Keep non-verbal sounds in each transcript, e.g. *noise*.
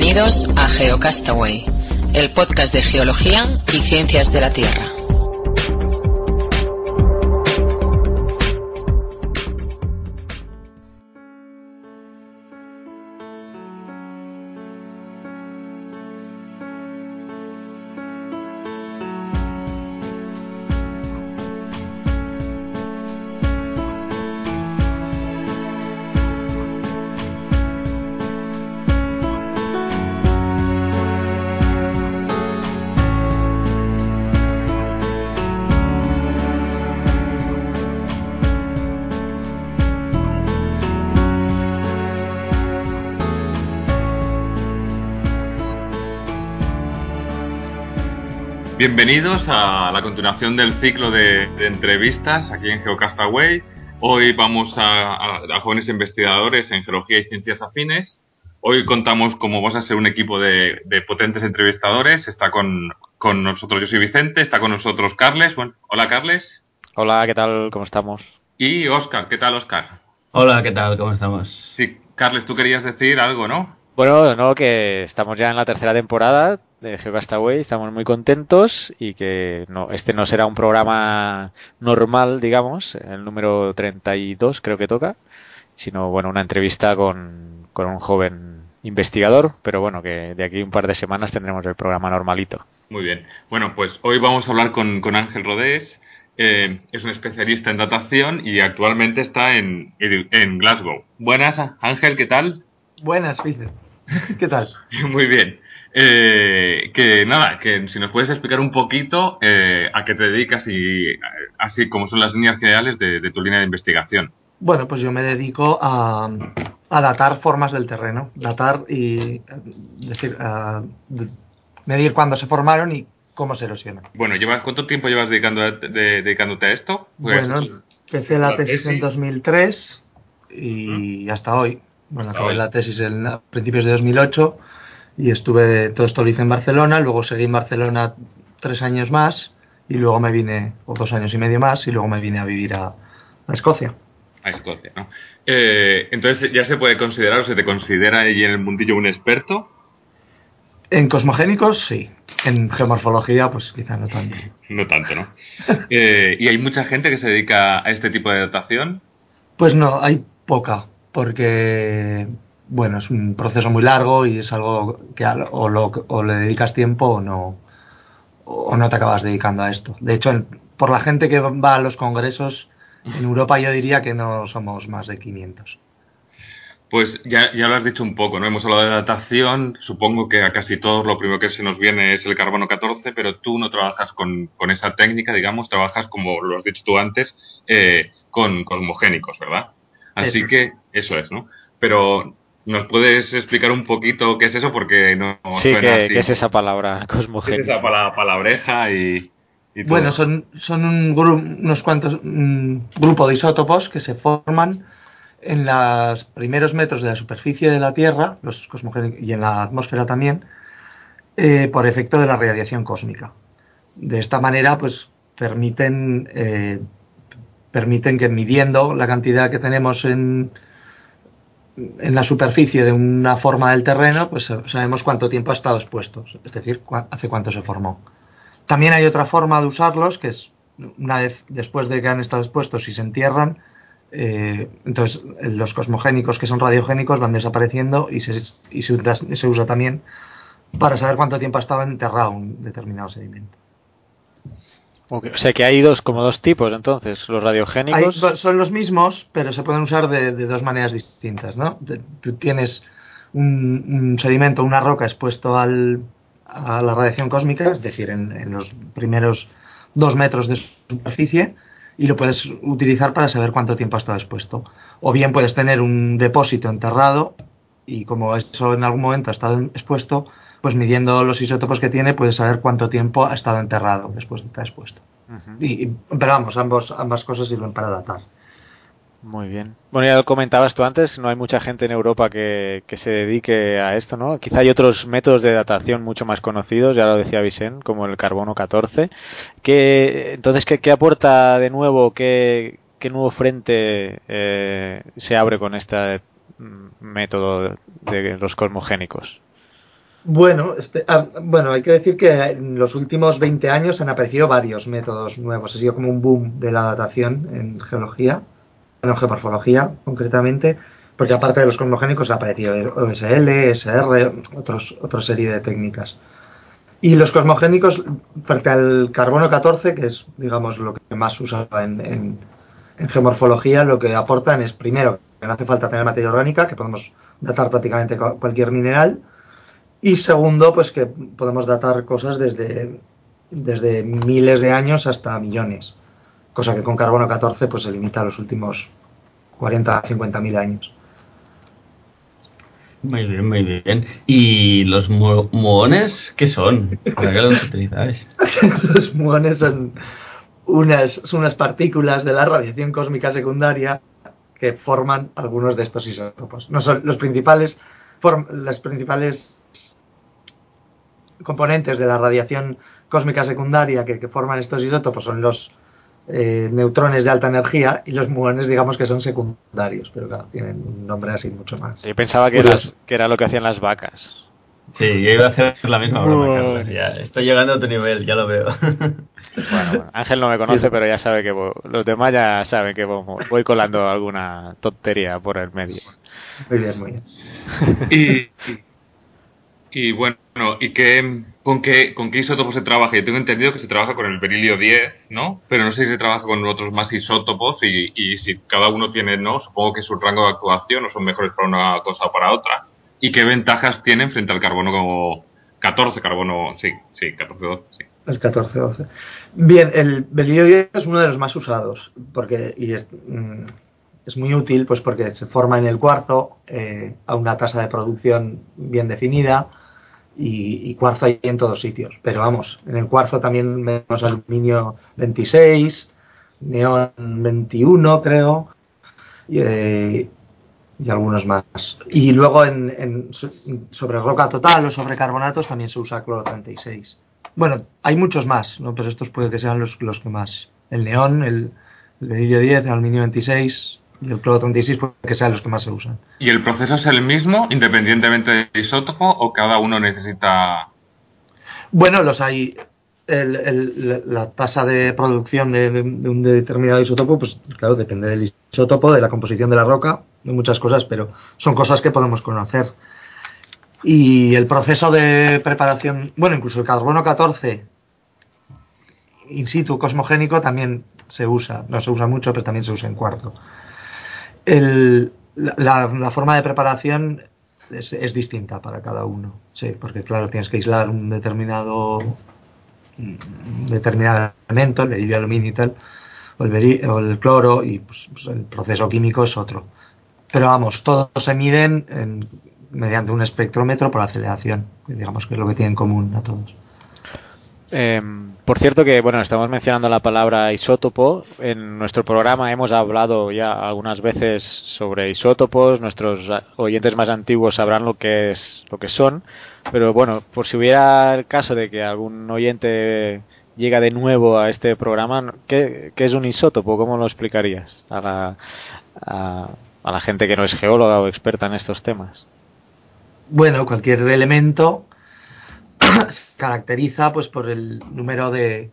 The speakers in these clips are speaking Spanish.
Bienvenidos a GeoCastaway, el podcast de geología y ciencias de la Tierra. Bienvenidos a la continuación del ciclo de, entrevistas aquí en Geocastaway. Hoy vamos a, jóvenes investigadores en geología y ciencias afines. Hoy contamos, como vamos a ser un equipo de, potentes entrevistadores, está con, nosotros, yo soy Vicente, está con nosotros Carles. Bueno, hola Carles. Hola, ¿qué tal? ¿Cómo estamos? Y Oscar, ¿qué tal Oscar? Hola, ¿qué tal? ¿Cómo estamos? Sí, Carles, tú querías decir algo, ¿no? Bueno, no, que estamos ya en la tercera temporada de GeoCastaway, estamos muy contentos y que no, este no será un programa normal, digamos, el número 32 creo que toca, sino bueno, una entrevista con, un joven investigador, pero bueno, que de aquí un par de semanas tendremos el programa normalito. Muy bien. Bueno, pues hoy vamos a hablar con, Ángel Rodés. Eh, es un especialista en datación y actualmente está en, en Glasgow. Buenas, Ángel, ¿qué tal? Buenas, Vicente. ¿Qué tal? *laughs* Muy bien. Eh, que nada, que si nos puedes explicar un poquito eh, a qué te dedicas y así como son las líneas generales de, tu línea de investigación. Bueno, pues yo me dedico a, datar formas del terreno, datar y decir, medir cuándo se formaron y cómo se erosionan. Bueno, ¿cuánto tiempo llevas dedicando dedicándote a esto? Pues bueno, empecé la, tesis, en 2003 y hasta hoy. Bueno, acabé la tesis en, a principios de 2008 y estuve, todo esto lo hice en Barcelona, luego seguí en Barcelona tres años más y luego me vine, o dos años y medio más, y luego me vine a vivir a, Escocia. A Escocia, ¿no? Eh, entonces, ¿ya se puede considerar o se te considera allí en el mundillo un experto? En cosmogénicos, sí. En geomorfología, pues quizá no tanto. *laughs* No tanto, ¿no? Eh, ¿Y hay mucha gente que se dedica a este tipo de datación? Pues no, hay poca porque, bueno, es un proceso muy largo y es algo que o, le dedicas tiempo o no, o no te acabas dedicando a esto. De hecho, por la gente que va a los congresos, en Europa yo diría que no somos más de 500. Pues ya, ya lo has dicho un poco, ¿no? Hemos hablado de datación, supongo que a casi todos lo primero que se nos viene es el carbono 14, pero tú no trabajas con, esa técnica, digamos, trabajas, como lo has dicho tú antes, eh, con cosmogénicos, ¿verdad? Así que eso es, ¿no? Pero ¿Nos puedes explicar un poquito qué es eso? Porque no sí, ¿qué, es esa palabra *laughs* cosmogénica? ¿Qué es esa palabreja y, Bueno, son, son un unos cuantos un grupo de isótopos que se forman en los primeros metros de la superficie de la Tierra, los cosmogénicos, y en la atmósfera también, eh, por efecto de la radiación cósmica. De esta manera, pues permiten eh, permiten que midiendo la cantidad que tenemos en, en la superficie de una forma del terreno, pues sabemos cuánto tiempo ha estado expuesto, es decir, hace cuánto se formó. También hay otra forma de usarlos, que es una vez después de que han estado expuestos y se entierran, eh, entonces los cosmogénicos que son radiogénicos van desapareciendo y, se, y se usa también para saber cuánto tiempo ha estado enterrado un determinado sedimento. O sea que hay dos, como dos tipos entonces, los radiogénicos. son los mismos, pero se pueden usar de, dos maneras distintas, ¿no? Tú tienes un, sedimento, una roca expuesto al, a la radiación cósmica, es decir, en, los primeros dos metros de superficie, y lo puedes utilizar para saber cuánto tiempo ha estado expuesto. O bien puedes tener un depósito enterrado y como eso en algún momento ha estado expuesto, pues midiendo los isótopos que tiene puedes saber cuánto tiempo ha estado enterrado después de estar expuesto. y, pero vamos, ambos, ambas cosas sirven para datar. Muy bien. Bueno, ya lo comentabas tú antes, no hay mucha gente en Europa que, se dedique a esto, ¿no? Quizá hay otros métodos de datación mucho más conocidos, ya lo decía Vicente, como el carbono 14. Que, entonces, ¿qué, aporta de nuevo, qué, qué nuevo frente eh, se abre con este mm, método de los cosmogénicos? Bueno, este, ah, bueno, hay que decir que en los últimos 20 años han aparecido varios métodos nuevos. Ha sido como un boom de la datación en geología, en geomorfología concretamente, porque aparte de los cosmogénicos ha aparecido OSL, SR, otros, otra serie de técnicas. Y los cosmogénicos, frente al carbono 14, que es, digamos, lo que más usa en, en geomorfología, lo que aportan es, primero, que no hace falta tener materia orgánica, que podemos datar prácticamente cualquier mineral, y segundo, pues que podemos datar cosas desde, desde miles de años hasta millones, cosa que con carbono 14 pues se limita a los últimos 40 50 mil años. Muy bien, muy bien. ¿Y los muones qué son? ¿Para qué los utilizáis? *laughs* los muones son unas, son unas partículas de la radiación cósmica secundaria que forman algunos de estos isótopos. No son los principales, las principales componentes de la radiación cósmica secundaria que, forman estos isótopos son los eh, neutrones de alta energía y los muones, digamos que son secundarios, pero claro, tienen un nombre así mucho más. Yo pensaba que, que era lo que hacían las vacas. Sí, yo iba a hacer la misma broma, Ya, estoy llegando a tu nivel, ya lo veo. Bueno, Ángel no me conoce, pero ya sabe que los demás ya saben que voy colando alguna tontería por el medio. Muy bien, muy bien. Y, y bueno, ¿y qué, con, qué, con qué isótopos se trabaja? Yo tengo entendido que se trabaja con el berilio 10, ¿no? Pero no sé si se trabaja con otros más isótopos y, y si cada uno tiene, ¿no? Supongo que su rango de actuación o son mejores para una cosa o para otra. ¿Y qué ventajas tienen frente al carbono como 14, carbono, sí, sí, 14-12, sí. El 14-12. Bien, el berilio 10 es uno de los más usados, porque, y es, mm, es muy útil pues porque se forma en el cuarzo eh, a una tasa de producción bien definida y, cuarzo hay en todos sitios. Pero vamos, en el cuarzo también vemos aluminio 26, neón 21 creo y, eh, y algunos más. Y luego en, sobre roca total o sobre carbonatos también se usa cloro 36. Bueno, hay muchos más, ¿no? pero estos puede que sean los, los que más. El neón, el, el 10, el aluminio 26, y el cloro 36 puede que sean los que más se usan. ¿Y el proceso es el mismo independientemente del isótopo o cada uno necesita...? Bueno, los hay... la tasa de producción de, un determinado isótopo, pues claro, depende del isótopo, de la composición de la roca, de muchas cosas, pero son cosas que podemos conocer. Y el proceso de preparación, bueno, incluso el carbono 14 in situ cosmogénico también se usa, no se usa mucho, pero también se usa en cuarto la, forma de preparación es, distinta para cada uno, sí, porque claro, tienes que aislar un determinado, determinado elemento, el berilio aluminio y tal, o el, cloro, y pues, pues, el proceso químico es otro. Pero vamos, todos se miden mediante un espectrómetro por aceleración, digamos que es lo que tienen en común a todos. Em, por cierto que, bueno, estamos mencionando la palabra isótopo. En nuestro programa hemos hablado ya algunas veces sobre isótopos. Nuestros oyentes más antiguos sabrán lo que es, lo que son. Pero bueno, por si hubiera el caso de que algún oyente llega de nuevo a este programa, ¿qué, es un isótopo? ¿Cómo lo explicarías a la, a la gente que no es geóloga o experta en estos temas? Bueno, cualquier elemento *coughs* caracteriza pues por el número de,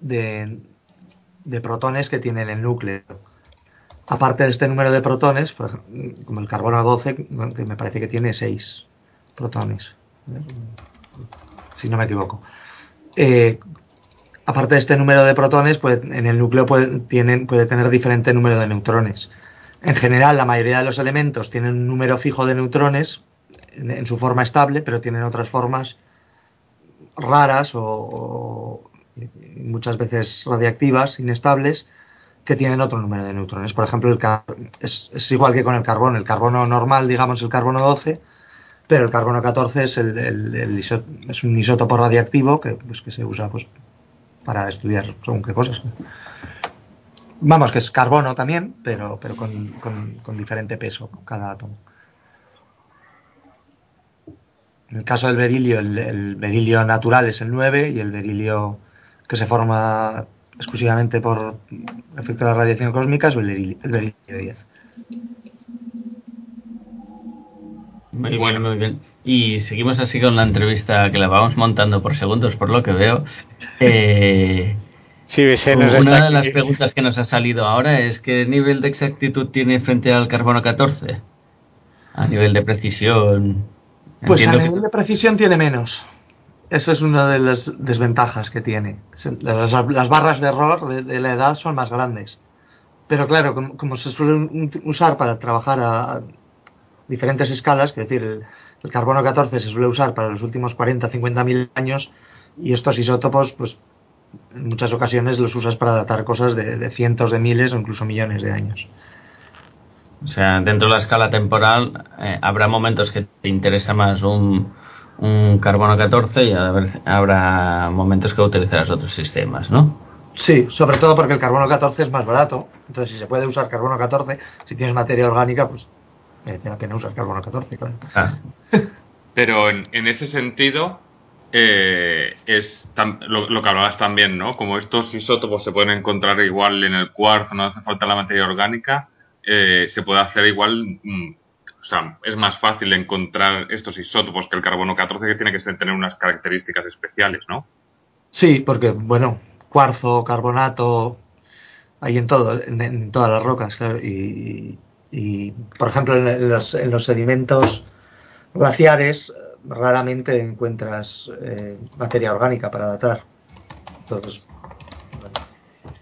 de, protones que tiene en el núcleo. Aparte de este número de protones, como el carbono 12, que me parece que tiene 6 protones, si no me equivoco. Eh, aparte de este número de protones, pues en el núcleo puede, puede tener diferente número de neutrones. En general, la mayoría de los elementos tienen un número fijo de neutrones en su forma estable, pero tienen otras formas raras o, muchas veces radiactivas, inestables, que tienen otro número de neutrones. Por ejemplo, el es, igual que con el carbono. El carbono normal, digamos, el carbono 12, pero el carbono 14 es, el, es un isótopo radiactivo que, pues, que se usa pues, para estudiar según qué cosas. Vamos, que es carbono también, pero, pero con, con diferente peso cada átomo. En el caso del berilio, el, berilio natural es el 9 y el berilio que se forma exclusivamente por efecto de la radiación cósmica es el berilio, 10. Muy bueno, muy bien. Y seguimos así con la entrevista que la vamos montando por segundos, por lo que veo. *laughs* Eh, Sí, una está de las preguntas que nos ha salido ahora es ¿qué nivel de exactitud tiene frente al carbono 14? A nivel de precisión. Pues a que nivel de precisión tiene menos. Esa es una de las desventajas que tiene. Las, las barras de error de, de la edad son más grandes. Pero claro, como, como se suelen ut- usar para trabajar a, a diferentes escalas, es decir, el, el carbono 14 se suele usar para los últimos 40, 50 mil años y estos isótopos, pues en muchas ocasiones los usas para datar cosas de, de cientos de miles o incluso millones de años. O sea, dentro de la escala temporal eh, habrá momentos que te interesa más un, un carbono 14 y haber- habrá momentos que utilizarás otros sistemas, ¿no? Sí, sobre todo porque el carbono 14 es más barato. Entonces, si se puede usar carbono 14, si tienes materia orgánica, pues merece la pena usar carbono 14, claro. Ah, *laughs* Pero en, en ese sentido, eh, es tam- lo, lo que hablabas también, ¿no? Como estos isótopos se pueden encontrar igual en el cuarzo, no hace falta la materia orgánica, eh, se puede hacer igual. mm, o sea, es más fácil encontrar estos isótopos que el carbono 14, que tiene que tener unas características especiales, ¿no? Sí, porque, bueno, cuarzo, carbonato, hay en todo, en, todas las rocas, claro. Y, y, por ejemplo, en, los, en los sedimentos glaciares, raramente encuentras eh, materia orgánica para datar. Entonces,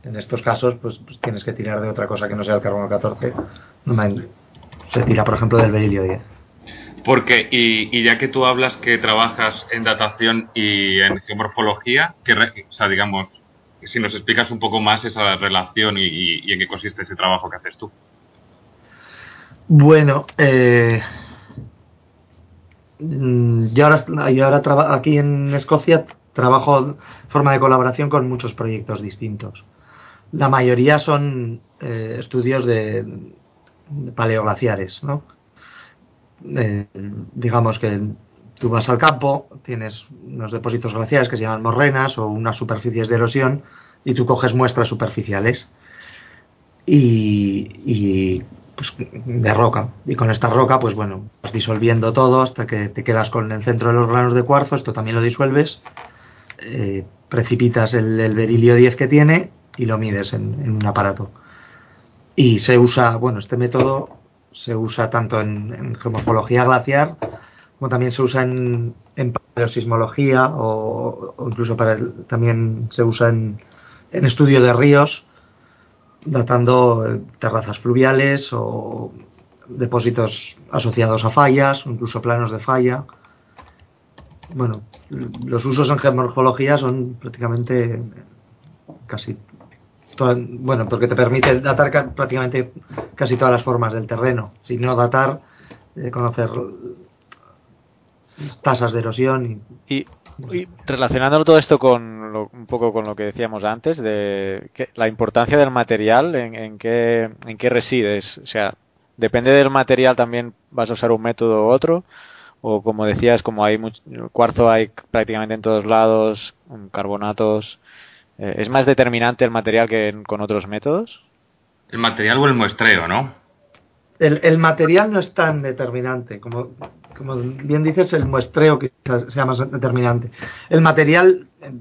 en estos casos, pues, pues tienes que tirar de otra cosa que no sea el carbono 14. Normalmente Se tira, por ejemplo, del berilio 10. Porque, y, y ya que tú hablas que trabajas en datación y en geomorfología, que, o sea, digamos, si nos explicas un poco más esa relación y, y- y en qué consiste ese trabajo que haces tú. Bueno, eh, mm, yo ahora, yo ahora aquí en Escocia trabajo forma de colaboración con muchos proyectos distintos. La mayoría son eh, estudios de, paleoglaciares, ¿no? Eh, digamos que tú vas al campo, tienes unos depósitos glaciares que se llaman morrenas o unas superficies de erosión y tú coges muestras superficiales y, y, pues, de roca. Y con esta roca, pues bueno, vas disolviendo todo hasta que te quedas con el centro de los granos de cuarzo, esto también lo disuelves, eh, precipitas el, el berilio 10 que tiene y lo mides en, un aparato. Y se usa, bueno, este método se usa tanto en, geomorfología glaciar como también se usa en, en paleosismología o, incluso para el- también se usa en, en estudio de ríos datando eh, terrazas fluviales o depósitos asociados a fallas o incluso planos de falla. Bueno, los usos en geomorfología son prácticamente casi toda- bueno, porque te permite datar ca- prácticamente casi todas las formas del terreno. Si no datar, eh, conocer tasas de erosión y Y, y relacionándolo todo esto con lo- un poco con lo que decíamos antes, de que- la importancia del material, en, en qué, en qué resides. O sea, depende del material también vas a usar un método u otro. O como decías, como hay mucho, cuarzo hay prácticamente en todos lados, carbonatos. Eh, ¿Es más determinante el material que en- con otros métodos? El material o el muestreo, ¿no? El, el material no es tan determinante, como, como bien dices, el muestreo quizás sea más determinante. El material, eh,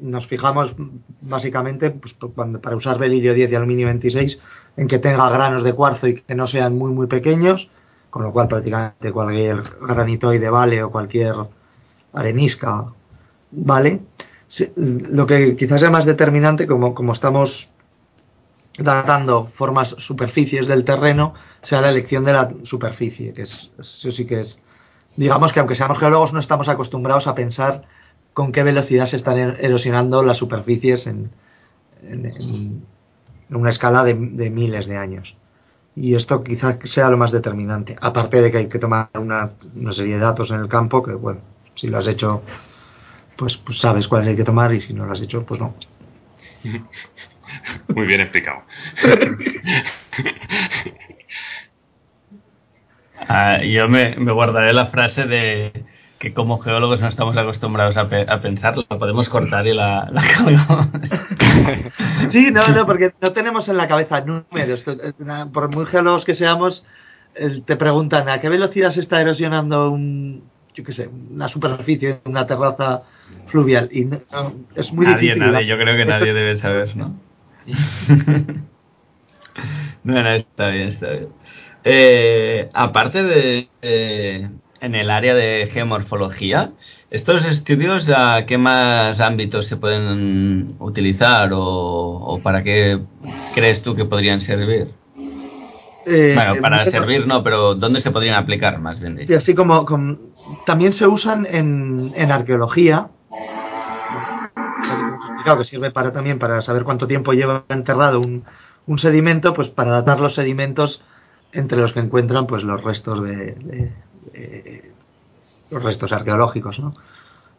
nos fijamos básicamente pues, cuando- para usar berilio 10 y aluminio 26 en que tenga granos de cuarzo y que no sean muy muy pequeños, con lo cual prácticamente cualquier granitoide vale o cualquier arenisca vale. Sí, Lo que quizás sea más determinante, como, como estamos datando formas, superficies del terreno, sea la elección de la superficie, que es, eso sí que es, digamos que aunque seamos geólogos no estamos acostumbrados a pensar con qué velocidad se están er- erosionando las superficies en, en- una escala de, de miles de años. Y esto quizás sea lo más determinante, aparte de que hay que tomar una, una serie de datos en el campo, que bueno, si lo has hecho, pues, pues sabes cuáles hay que tomar y si no lo has hecho, pues no. *laughs* Muy bien explicado. *laughs* Ah, yo me, me guardaré la frase de que como geólogos no estamos acostumbrados a, pe- a pensarlo. La podemos cortar y la, la colgamos. *laughs* Sí, no, no, porque no tenemos en la cabeza números. Por muy geólogos que seamos, te preguntan a qué velocidad se está erosionando un, yo qué sé, una superficie, una terraza fluvial. Y es muy nadie, difícil. Nadie, yo creo que nadie debe saber, ¿no? *laughs* no, no, está bien, está bien. Eh, aparte de, eh, en el área de geomorfología, ¿estos estudios a qué más ámbitos se pueden utilizar o, o para qué crees tú que podrían servir? Eh, bueno, para servir no, pero ¿dónde se podrían aplicar más bien? Sí, así como, también se usan en, en arqueología. Que sirve para también para saber cuánto tiempo lleva enterrado un, un, sedimento, pues para datar los sedimentos entre los que encuentran pues los restos de los restos arqueológicos, ¿no?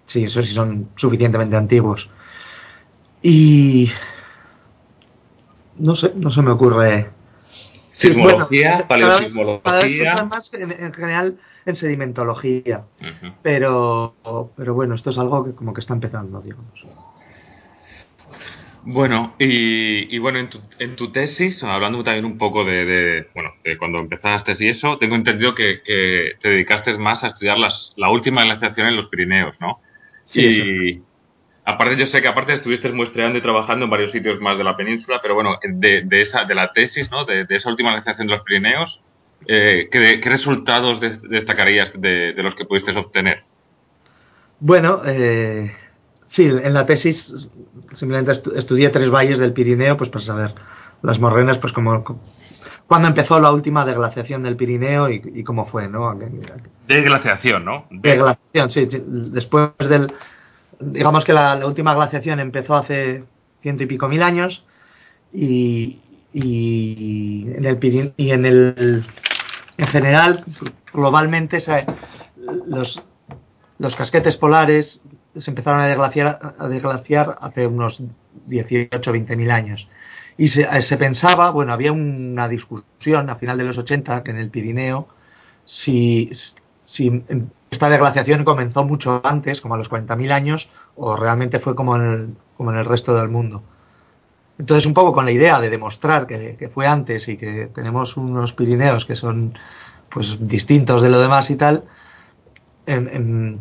Sí, eso sí son suficientemente antiguos. Y no sé, no se me ocurre Sismología, bueno, paleosismología. más en, en, general en sedimentología. Uh -huh. pero, pero bueno, esto es algo que como que está empezando, digamos. Bueno, y, y bueno, en tu, en tu, tesis, hablando también un poco de, de, bueno, de cuando empezaste y eso, tengo entendido que, que te dedicaste más a estudiar las, la última glaciación en los Pirineos, ¿no? Sí, y, eso. Aparte, yo sé que aparte estuviste muestreando y trabajando en varios sitios más de la península, pero bueno, de, de esa, de la tesis, ¿no? De, de esa última glaciación de los Pirineos, eh, ¿qué, ¿qué, resultados destacarías de, de, los que pudiste obtener? Bueno, eh, sí, en la tesis simplemente estu estudié tres valles del Pirineo, pues para saber las morrenas, pues como cuando empezó la última deglaciación del Pirineo y, y cómo fue, ¿no? Deglaciación, ¿no? De... Deglaciación, sí, sí, después del digamos que la, última glaciación empezó hace ciento y pico mil años y, y en el y en el en general globalmente los, los casquetes polares se empezaron a deglaciar, a deglaciar hace unos 18 20 mil años. Y se, se, pensaba bueno había una discusión a final de los 80 que en el Pirineo si, si esta deglaciación comenzó mucho antes, como a los 40.000 años, o realmente fue como en, el, como en el resto del mundo. Entonces, un poco con la idea de demostrar que, que, fue antes y que tenemos unos Pirineos que son pues distintos de lo demás y tal, en, en,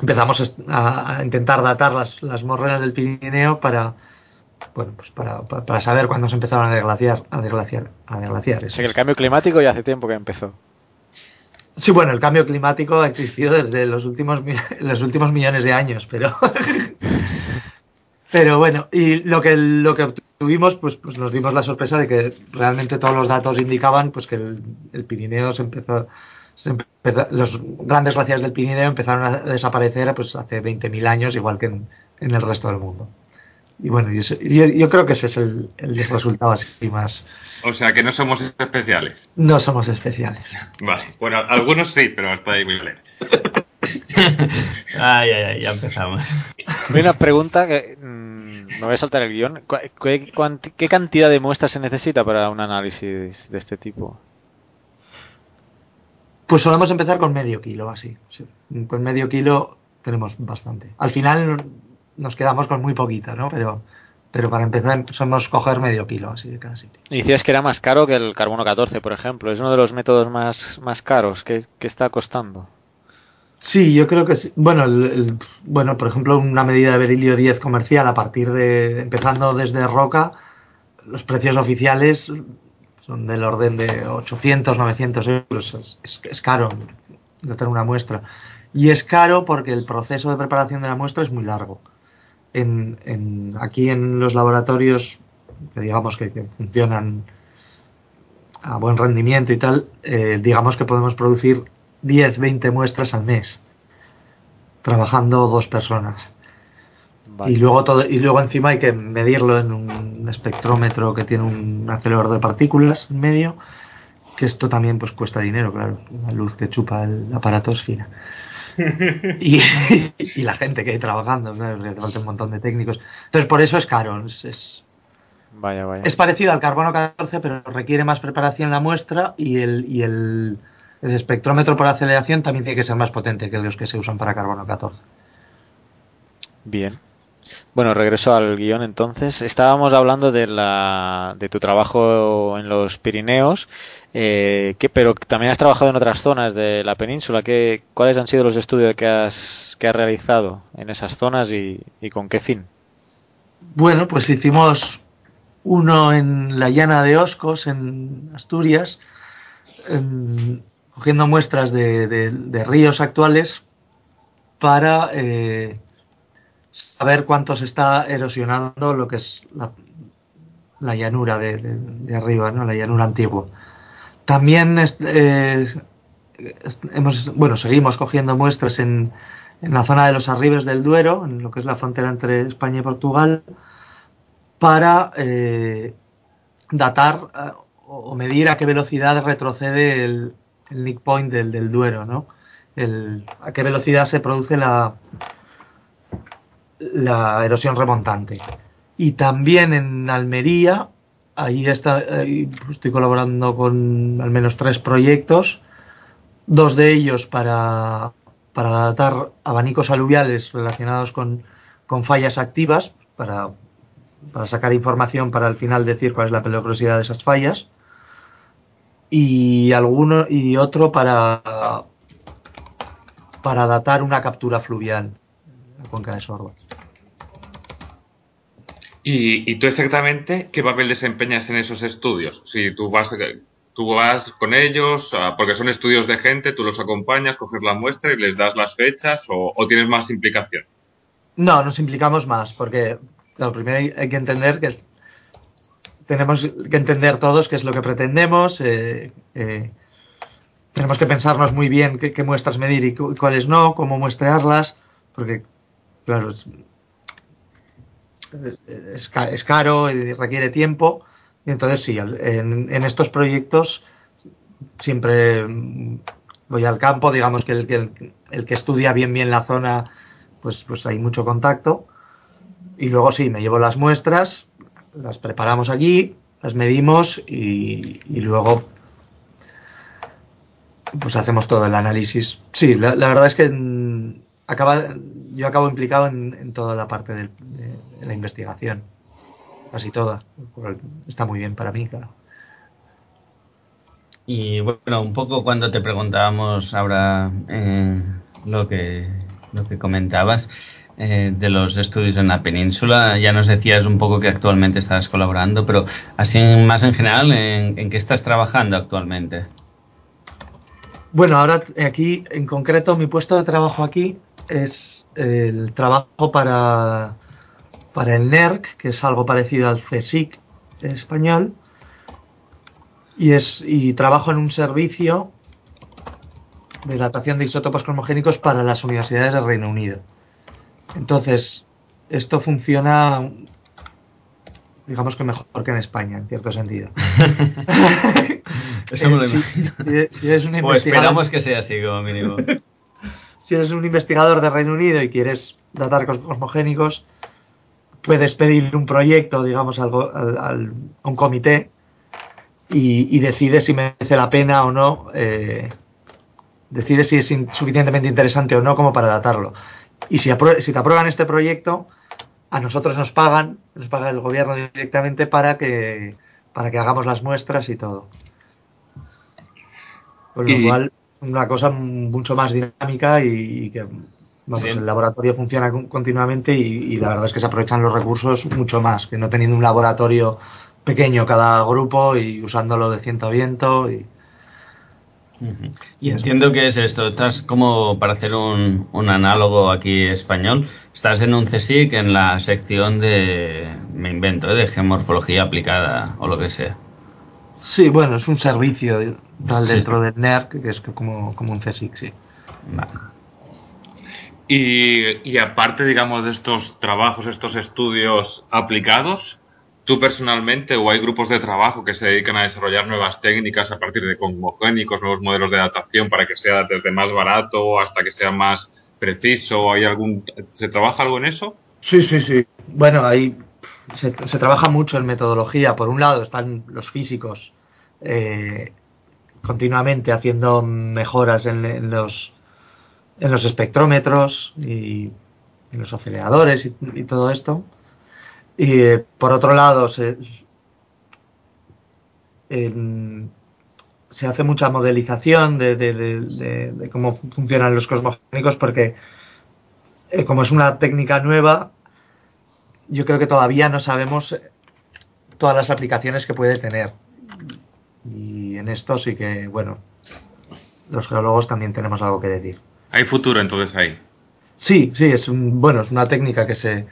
empezamos a, a, intentar datar las, las morrenas del Pirineo para, bueno, pues para, para, para, saber cuándo se empezaron a deglaciar, a deglaciar, a deglaciar. O sea que el cambio climático ya hace tiempo que empezó. Sí, bueno, el cambio climático ha existido desde los últimos, *laughs* los últimos millones de años, pero. *laughs* pero bueno, y lo que, lo que obtuvimos, pues, pues nos dimos la sorpresa de que realmente todos los datos indicaban pues que el, el Pirineo se empezó, Los grandes glaciares del Pirineo empezaron a desaparecer pues hace 20.000 años, igual que en, en, el resto del mundo. Y bueno, yo, yo, yo creo que ese es el, el resultado así más. O sea, que no somos especiales. No somos especiales. Vale. Bueno, algunos sí, pero hasta ahí muy bien. *laughs* ay, ay, ay, ya empezamos. Una pregunta que mmm, me voy a saltar el guion. ¿Qué, ¿Qué, cantidad de muestras se necesita para un análisis de este tipo? Pues solemos empezar con medio kilo, así. Sí. Con medio kilo tenemos bastante. Al final nos quedamos con muy poquita, ¿no? Pero pero para empezar somos coger medio kilo así de cada sitio. Y decías que era más caro que el carbono 14, por ejemplo. Es uno de los métodos más, más caros. ¿Qué, qué está costando? Sí, yo creo que sí. Bueno, el, el, bueno, por ejemplo, una medida de berilio 10 comercial a partir de, empezando desde Roca, los precios oficiales son del orden de 800, 900 euros. Es, es, es caro tener una muestra. Y es caro porque el proceso de preparación de la muestra es muy largo en, en, aquí en los laboratorios, que digamos que, que, funcionan a buen rendimiento y tal, eh, digamos que podemos producir 10, 20 muestras al mes, trabajando dos personas. Vale. Y luego todo, y luego encima hay que medirlo en un espectrómetro que tiene un acelerador de partículas en medio, que esto también pues cuesta dinero, claro, la luz que chupa el aparato es fina. *laughs* y, y, la gente que hay trabajando, ¿no? falta un montón de técnicos. Entonces, por eso es caro. Es, es, vaya, vaya. es parecido al carbono 14, pero requiere más preparación la muestra y el, y el, el espectrómetro por aceleración también tiene que ser más potente que los que se usan para carbono 14. Bien. Bueno, regreso al guion entonces. Estábamos hablando de, la, de tu trabajo en los Pirineos, eh, que, pero también has trabajado en otras zonas de la península. ¿Qué, ¿Cuáles han sido los estudios que has, que has realizado en esas zonas y, con qué fin? Bueno, pues hicimos uno en la llana de Oscos, en Asturias, cogiendo muestras de, ríos actuales para eh, saber cuánto se está erosionando lo que es la, llanura de, arriba, ¿no? la llanura antigua. También eh, hemos, bueno, seguimos cogiendo muestras en, en, la zona de los arribes del Duero, en lo que es la frontera entre España y Portugal, para eh, datar eh, o medir a qué velocidad retrocede el, nick point del, del Duero, ¿no? A qué velocidad se produce la, la erosión remontante. Y también en Almería, ahí, está, estoy colaborando con al menos tres proyectos, dos de ellos para, para datar abanicos aluviales relacionados con, con fallas activas, para, para sacar información para al final decir cuál es la peligrosidad de esas fallas, y, alguno, y otro para, para datar una captura fluvial la cuenca de Sorba. ¿Y, tú exactamente qué papel desempeñas en esos estudios? Si tú vas, tú vas con ellos, ah, porque son estudios de gente, tú los acompañas, coges la muestra y les das las fechas o, tienes más implicación? No, nos implicamos más, porque lo primero hay, que entender que tenemos que entender todos qué es lo que pretendemos, eh, eh, tenemos que pensarnos muy bien qué, muestras medir y cuáles no, cómo muestrearlas, porque, claro, es, caro y requiere tiempo. Y entonces sí, en, estos proyectos siempre voy al campo, digamos que el, que el, que estudia bien bien la zona, pues, pues hay mucho contacto. Y luego sí, me llevo las muestras, las preparamos allí, las medimos y, y luego pues hacemos todo el análisis. Sí, la, verdad es que acaba, yo acabo implicado en, toda la parte de, la investigación, casi toda. Está muy bien para mí, claro. Y bueno, un poco cuando te preguntábamos ahora eh, lo que lo que comentabas eh, de los estudios en la península, ya nos decías un poco que actualmente estás colaborando, pero así más en general, ¿en, en qué estás trabajando actualmente? Bueno, ahora aquí, en concreto, mi puesto de trabajo aquí es el trabajo para, para el NERC, que es algo parecido al CSIC español, y, es, y trabajo en un servicio de datación de isótopos cromogénicos para las universidades del Reino Unido. Entonces, esto funciona, digamos que mejor que en España, en cierto sentido. *laughs* Eso me lo *laughs* imagino. o esperamos que sea así, como mínimo. Si eres un investigador de Reino Unido y quieres datar cosmogénicos, puedes pedir un proyecto, digamos, algo, al, a un comité y, y, decides si merece la pena o no, eh, decides si es suficientemente interesante o no como para datarlo. Y si, si te aprueban este proyecto, a nosotros nos pagan, nos paga el gobierno directamente para que, para que hagamos las muestras y todo. Con lo cual, una cosa mucho más dinámica y, que el laboratorio funciona continuamente y, la verdad es que se aprovechan los recursos mucho más que no teniendo un laboratorio pequeño cada grupo y usándolo de ciento a viento. Y, y entiendo que es esto, estás como para hacer un, un, análogo aquí español, estás en un CSIC en la sección de, me invento, ¿eh? de geomorfología aplicada o lo que sea. Sí, bueno, es un servicio dentro del NERC, que es como, como un CSIC, sí. Y, aparte, digamos, de estos trabajos, estos estudios aplicados, tú personalmente o hay grupos de trabajo que se dedican a desarrollar nuevas técnicas a partir de cosmogénicos, nuevos modelos de datación para que sea desde más barato hasta que sea más preciso. ¿Hay algún, ¿Se trabaja algo en eso? Sí, sí, sí. Bueno, ahí se, trabaja mucho en metodología. Por un lado están los físicos eh, continuamente haciendo mejoras en, los en los espectrómetros y los aceleradores y, todo esto. Y eh, por otro lado, se, se hace mucha modelización de, cómo funcionan los cosmogénicos porque eh, como es una técnica nueva, yo creo que todavía no sabemos todas las aplicaciones que puede tener. Y en esto sí que, bueno, los geólogos también tenemos algo que decir. ¿Hay futuro entonces ahí? Sí, sí, es un, bueno, es una técnica que se,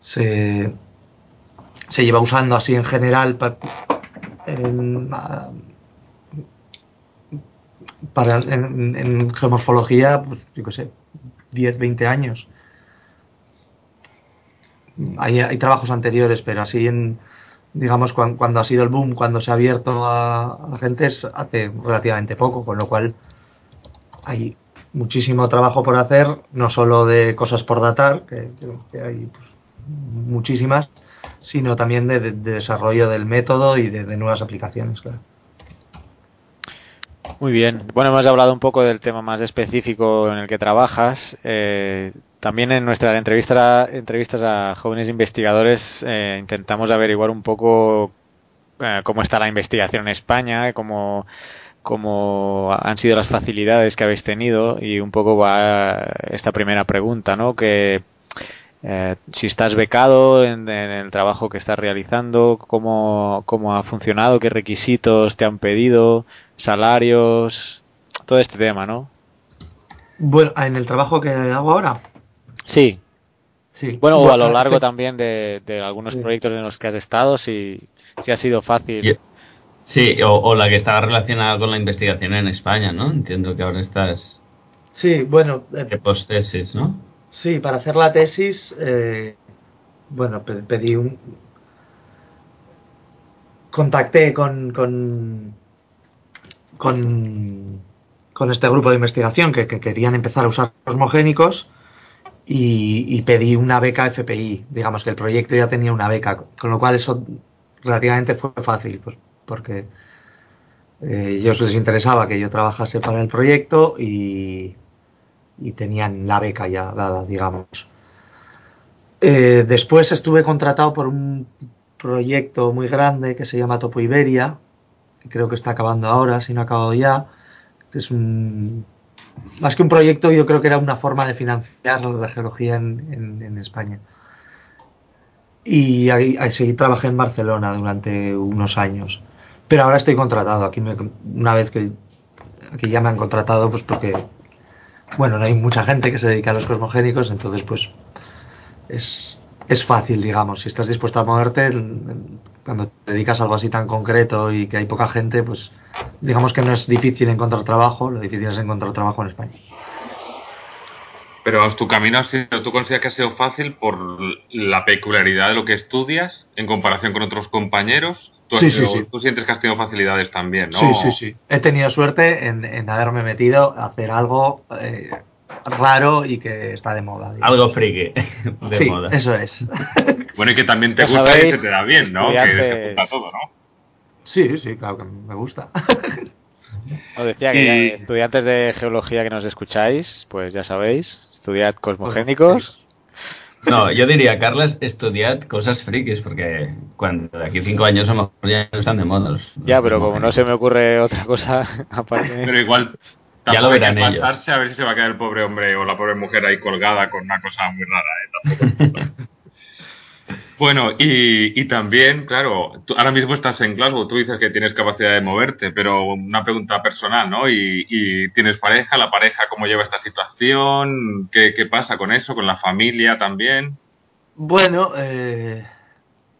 se, lleva usando así en general para, en, para, en, geomorfología, pues yo qué sé, 10, 20 años. Hay, hay, trabajos anteriores, pero así en, digamos, cuando, ha sido el boom, cuando se ha abierto a, la gente, es hace relativamente poco, con lo cual hay muchísimo trabajo por hacer, no solo de cosas por datar, que, hay pues, muchísimas, sino también de, desarrollo del método y de, nuevas aplicaciones, claro. Muy bien. Bueno, hemos hablado un poco del tema más específico en el que trabajas. Eh, también en nuestras entrevistas, a jóvenes investigadores eh, intentamos averiguar un poco eh, cómo está la investigación en España, cómo, cómo han sido las facilidades que habéis tenido y un poco va esta primera pregunta, ¿no? Que eh, si estás becado en, el trabajo que estás realizando, cómo, cómo ha funcionado, qué requisitos te han pedido, salarios, todo este tema, ¿no? Bueno, en el trabajo que hago ahora. Sí. sí. Bueno, o a lo largo también de, algunos proyectos en los que has estado, si, si ha sido fácil. Sí, o, la que estaba relacionada con la investigación en España, ¿no? Entiendo que ahora estás. Sí, bueno. Eh, de post-tesis, ¿no? Sí, para hacer la tesis, eh, bueno, pedí un... Contacté con, con, con, este grupo de investigación que, querían empezar a usar cosmogénicos y, pedí una beca FPI. Digamos que el proyecto ya tenía una beca, con lo cual eso relativamente fue fácil, pues, porque eh, ellos les interesaba que yo trabajase para el proyecto y, y tenían la beca ya dada, digamos. Eh, después estuve contratado por un proyecto muy grande que se llama Topo Iberia, que creo que está acabando ahora, si no ha acabado ya, que es un... Más que un proyecto, yo creo que era una forma de financiar la geología en, España. Y ahí, ahí, trabajé en Barcelona durante unos años. Pero ahora estoy contratado. Aquí una vez que aquí ya me han contratado, pues porque bueno, no hay mucha gente que se dedica a los cosmogénicos, entonces pues es, fácil, digamos, si estás dispuesto a moverte, cuando te dedicas a algo así tan concreto y que hay poca gente, pues digamos que no es difícil encontrar trabajo, lo difícil es encontrar trabajo en España. Pero tu camino ha sido, ¿tú consideras que ha sido fácil por la peculiaridad de lo que estudias en comparación con otros compañeros? Tú, sí, sí, sí. tú sientes que has tenido facilidades también, ¿no? Sí, sí, sí. He tenido suerte en, haberme metido a hacer algo eh, raro y que está de moda. Algo friki *laughs* de sí, moda. eso es. Bueno, y que también te gusta y se te da bien, ¿no? Que se junta todo, ¿no? Sí, sí, claro que me gusta. *laughs* Os decía que estudiantes de geología que nos escucháis, pues ya sabéis, estudiad cosmogénicos. No, yo diría, Carlas, estudiad cosas frikis, porque cuando de aquí cinco años a lo mejor ya no están de moda. ya, pero como no se me ocurre otra cosa *laughs* aparte. Pero igual ya lo verán hay que pasarse a ver si se va a quedar el pobre hombre o la pobre mujer ahí colgada con una cosa muy rara. ¿eh? *laughs* Bueno, y, también, claro, ahora mismo estás en Glasgow, tú dices que tienes capacidad de moverte, pero una pregunta personal, ¿no? Y, tienes pareja, la pareja, ¿cómo lleva esta situación? ¿Qué, pasa con eso? ¿Con la familia también? Bueno, eh,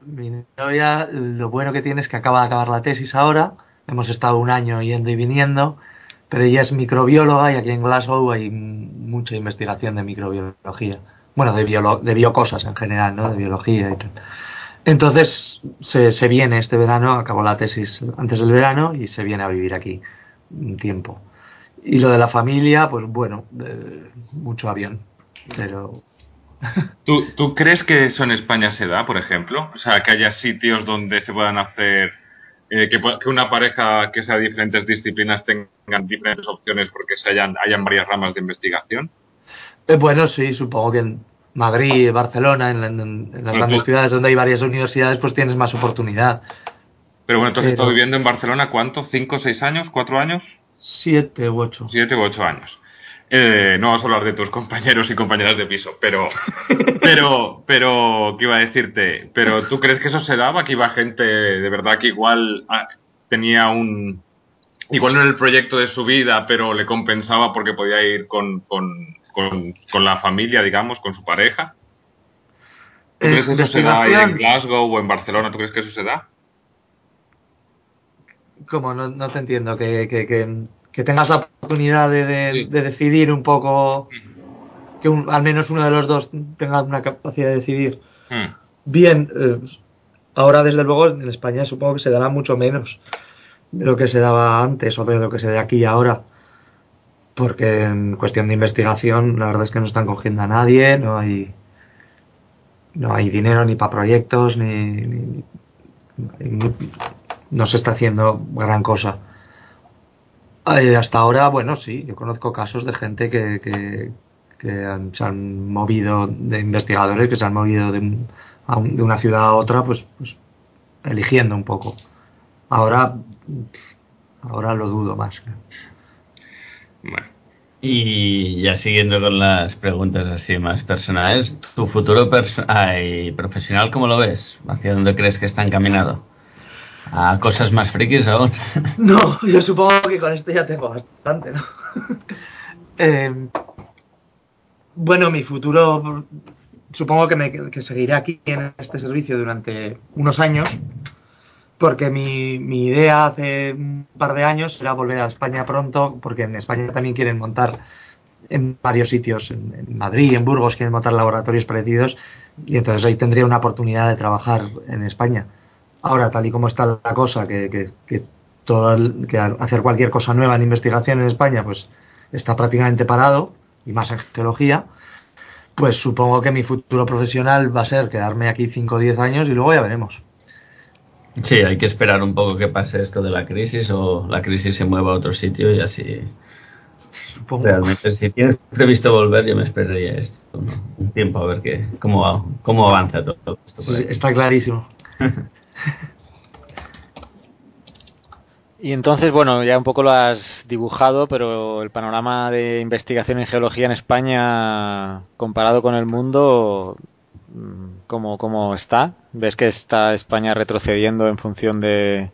mi lo bueno que tiene es que acaba de acabar la tesis ahora, hemos estado un año yendo y viniendo, pero ella es microbióloga y aquí en Glasgow hay mucha investigación de microbiología bueno, de, de biocosas en general, ¿no? De biología y tal. Entonces se, se, viene este verano, acabó la tesis antes del verano y se viene a vivir aquí un tiempo. Y lo de la familia, pues bueno, mucho avión, pero... *laughs* ¿Tú, ¿Tú crees que eso en España se da, por ejemplo? O sea, que haya sitios donde se puedan hacer, eh, que, que, una pareja que sea de diferentes disciplinas tengan diferentes opciones porque se hayan, hayan varias ramas de investigación. Eh, bueno, sí, supongo que Madrid, Barcelona, en, en- en las Bueno, grandes tú- ciudades donde hay varias universidades, pues tienes más oportunidad. Pero bueno, tú has Pero- estado viviendo en Barcelona, ¿cuánto? ¿Cinco, seis años? ¿Cuatro años? Siete u ocho. Siete u ocho años. Eh, no vamos a hablar de tus compañeros y compañeras de piso, pero, *laughs* pero, pero, ¿qué iba a decirte? Pero ¿tú crees que eso se daba? Que iba gente de verdad que igual ah, tenía un, igual no era el proyecto de su vida, pero le compensaba porque podía ir con, con, con, con la familia, digamos, con su pareja. ¿Tú Eh, crees que eso se da ahí en Glasgow o en Barcelona? ¿Tú crees que eso se da? ¿Cómo? No, no te entiendo. Que, que, que, que tengas la oportunidad de, de- Sí. de decidir un poco, que un- al menos uno de los dos tenga una capacidad de decidir. Hmm. Bien, eh, ahora desde luego en España supongo que se dará mucho menos de lo que se daba antes o de lo que se da aquí ahora. Porque en cuestión de investigación, la verdad es que no están cogiendo a nadie, no hay, no hay dinero ni para proyectos, ni, no se está haciendo gran cosa. Eh, hasta ahora, bueno, sí, yo conozco casos de gente que, que, que han- se han movido, de investigadores que se han movido de, a un- de una ciudad a otra, pues, pues eligiendo un poco. Ahora, ahora lo dudo más. Y ya siguiendo con las preguntas así más personales, ¿tu futuro perso- ay, profesional cómo lo ves? ¿Hacia dónde crees que está encaminado? ¿A cosas más frikis aún? *laughs* No, yo supongo que con esto ya tengo bastante, ¿no? *laughs* Eh, bueno, mi futuro, supongo que, me, que seguiré aquí en este servicio durante unos años, porque mi, mi idea hace un par de años era volver a España pronto, porque en España también quieren montar en varios sitios, en, en Madrid, en Burgos, quieren montar laboratorios parecidos, y entonces ahí tendría una oportunidad de trabajar en España. Ahora, tal y como está la cosa, que, que, que hacer cualquier cosa nueva en investigación en España, pues está prácticamente parado, y más en geología, pues supongo que mi futuro profesional va a ser quedarme aquí 5 o 10 años y luego ya veremos. Sí, hay que esperar un poco que pase esto de la crisis o la crisis se mueva a otro sitio y así. Supongo. Realmente, si tienes previsto volver, yo me esperaría esto, ¿no? un tiempo a ver qué, cómo, cómo avanza todo esto. Sí, está clarísimo. *laughs* Y entonces, bueno, ya un poco lo has dibujado, pero el panorama de investigación en geología en España, comparado con el mundo, ¿cómo, cómo está? ¿Ves que está España retrocediendo en función de,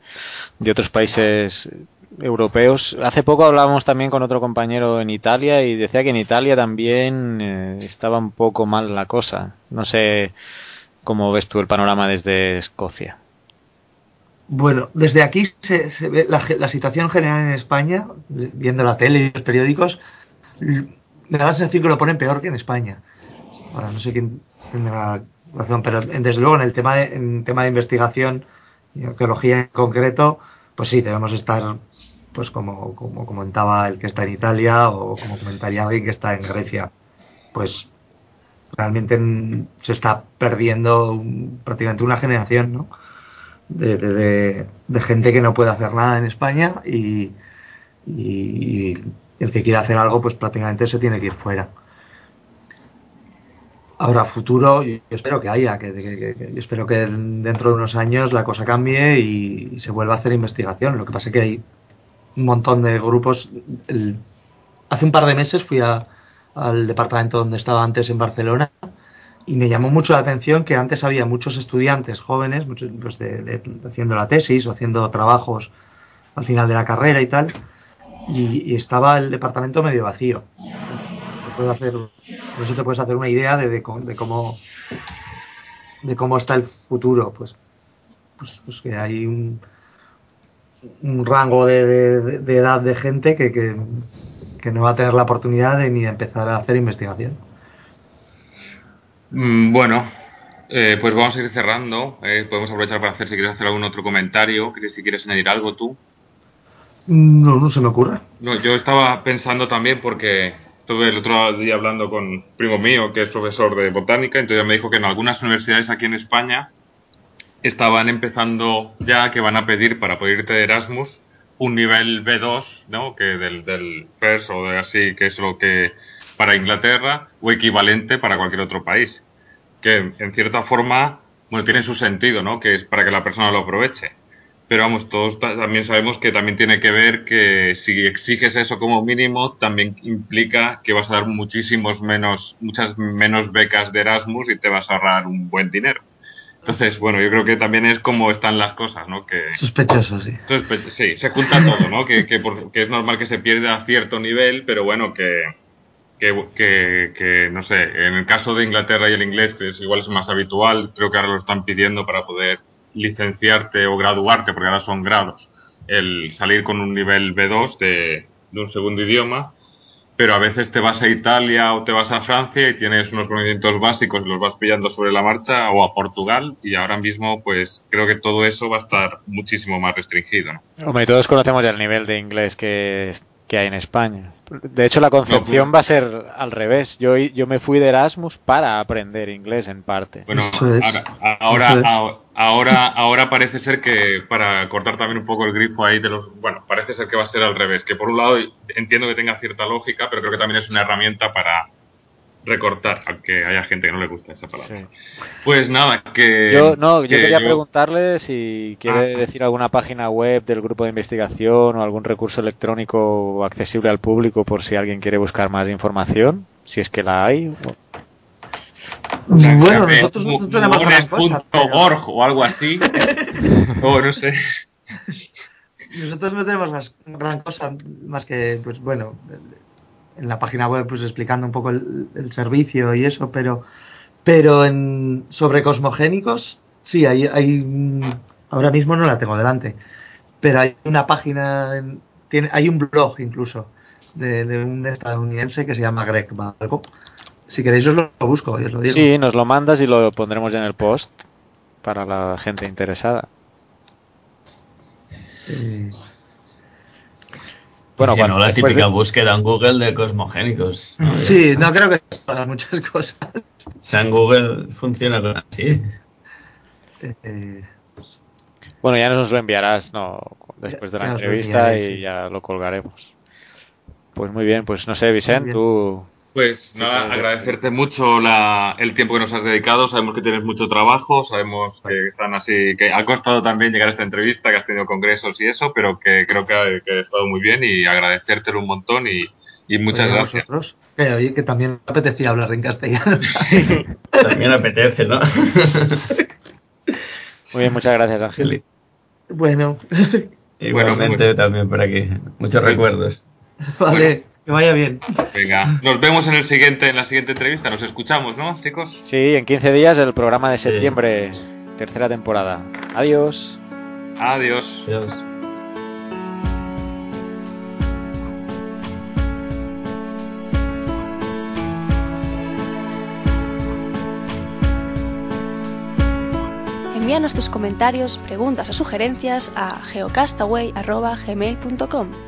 de otros países europeos? Hace poco hablábamos también con otro compañero en Italia y decía que en Italia también eh, estaba un poco mal la cosa. No sé cómo ves tú el panorama desde Escocia. Bueno, desde aquí se, se ve la, la situación general en España, viendo la tele y los periódicos, me da la sensación que lo ponen peor que en España. Ahora, no sé quién tendrá razón, pero desde luego en el tema de, en tema de investigación y arqueología en concreto, pues sí, debemos estar, pues como, como comentaba el que está en Italia o como comentaría alguien que está en Grecia. Pues realmente se está perdiendo un- prácticamente una generación, ¿no? de, gente que no puede hacer nada en España y, y- y el que quiera hacer algo pues prácticamente se tiene que ir fuera. Ahora, futuro, yo espero que haya, que, que- yo espero que dentro de unos años la cosa cambie y, se vuelva a hacer investigación. Lo que pasa es que hay un montón de grupos. Hace un par de meses fui a- al departamento donde estaba antes en Barcelona y me llamó mucho la atención que antes había muchos estudiantes jóvenes, muchos, pues, de- de- haciendo la tesis o haciendo trabajos al final de la carrera y tal, y estaba el departamento medio vacío. Puedo hacer, por eso te puedes hacer una idea de, de cómo- de cómo de cómo está el futuro, pues, pues, pues que hay un, un rango de, de- de edad de gente que, que, que no va a tener la oportunidad de ni de empezar a hacer investigación. Mm, Bueno, eh, pues vamos a ir cerrando. eh, podemos aprovechar para hacer, si quieres hacer algún otro comentario, si quieres añadir algo tú. No, no se me ocurre. No, yo estaba pensando también porque estuve el otro día hablando con un primo mío que es profesor de botánica, entonces me dijo que en algunas universidades aquí en España estaban empezando ya que van a pedir para poder irte de Erasmus un nivel B2, ¿no? Que del, del FIRST o de así, que es lo que para Inglaterra o equivalente para cualquier otro país. Que en cierta forma, bueno, tiene su sentido, ¿no? Que es para que la persona lo aproveche. Pero vamos, todos también sabemos que también tiene que ver que si exiges eso como mínimo, también implica que vas a dar muchísimos menos, muchas menos becas de Erasmus y te vas a ahorrar un buen dinero. Entonces, bueno, yo creo que también es como están las cosas, ¿no? Que, Sospechoso, sí. sí, se junta todo, ¿no? Que, que, que, es normal que se pierda a cierto nivel, pero bueno, que, que, que, no sé, en el caso de Inglaterra y el inglés, que es igual es más habitual, creo que ahora lo están pidiendo para poder licenciarte o graduarte, porque ahora son grados, el salir con un nivel B2 de, de un segundo idioma, pero a veces te vas a Italia o te vas a Francia y tienes unos conocimientos básicos y los vas pillando sobre la marcha o a Portugal y ahora mismo pues creo que todo eso va a estar muchísimo más restringido. ¿no? Hombre, todos conocemos ya el nivel de inglés que, que hay en España. De hecho, la concepción No, va a ser al revés. Yo, yo me fui de Erasmus para aprender inglés en parte. Bueno, Eso es. ahora, ahora, Eso es. ahora, ahora, ahora parece ser que, para cortar también un poco el grifo ahí de los... Bueno, parece ser que va a ser al revés, que por un lado entiendo que tenga cierta lógica, pero creo que también es una herramienta para recortar, aunque haya gente que no le gusta esa palabra. Sí. Pues nada, que... Yo, no, yo que quería yo- preguntarle si quiere Ah. decir alguna página web del grupo de investigación o algún recurso electrónico accesible al público por si alguien quiere buscar más información, si es que la hay. Bueno, nosotros no tenemos gran cosa. pero- muones.org o algo así. *laughs* o no sé. Nosotros no tenemos más- gran cosa más que, pues bueno, en la página web pues explicando un poco el, el servicio y eso, pero pero en sobre cosmogénicos sí, hay, hay ahora mismo no la tengo delante, pero hay una página, en- tiene, hay un blog incluso de, de un estadounidense que se llama Greg Balco. Si queréis os lo busco y os lo digo. Sí, nos lo mandas y lo pondremos ya en el post para la gente interesada. Eh, Bueno, Si no, la típica de- búsqueda en Google de cosmogénicos. ¿no? sí, no creo que hagas muchas *laughs* cosas. O sea, en Google funciona con- así. Eh, Bueno, ya nos lo enviarás no, después de la ya entrevista enviaré, y sí. ya lo colgaremos. Pues muy bien, pues no sé, Vicente, tú... Pues Sí, nada, claro. agradecerte mucho la, el tiempo que nos has dedicado. Sabemos que tienes mucho trabajo, sabemos que están así, que ha costado también llegar a esta entrevista, que has tenido congresos y eso, pero que creo que ha, que ha estado muy bien y agradecértelo un montón y, y muchas Oye, gracias. vosotros. Oye, que también me apetecía hablar en castellano. *laughs* También apetece, ¿no? *laughs* Muy bien, muchas gracias, Ángel. bueno, Igualmente pues- también por aquí. Muchos recuerdos. vale, que vaya bien. Venga, nos vemos en el siguiente, en la siguiente entrevista. Nos escuchamos, ¿no, chicos? Sí, en 15 días el programa de Sí. septiembre, tercera temporada. Adiós. Adiós. Adiós. Envíanos tus comentarios, preguntas o sugerencias a geocastaway.gmail.com.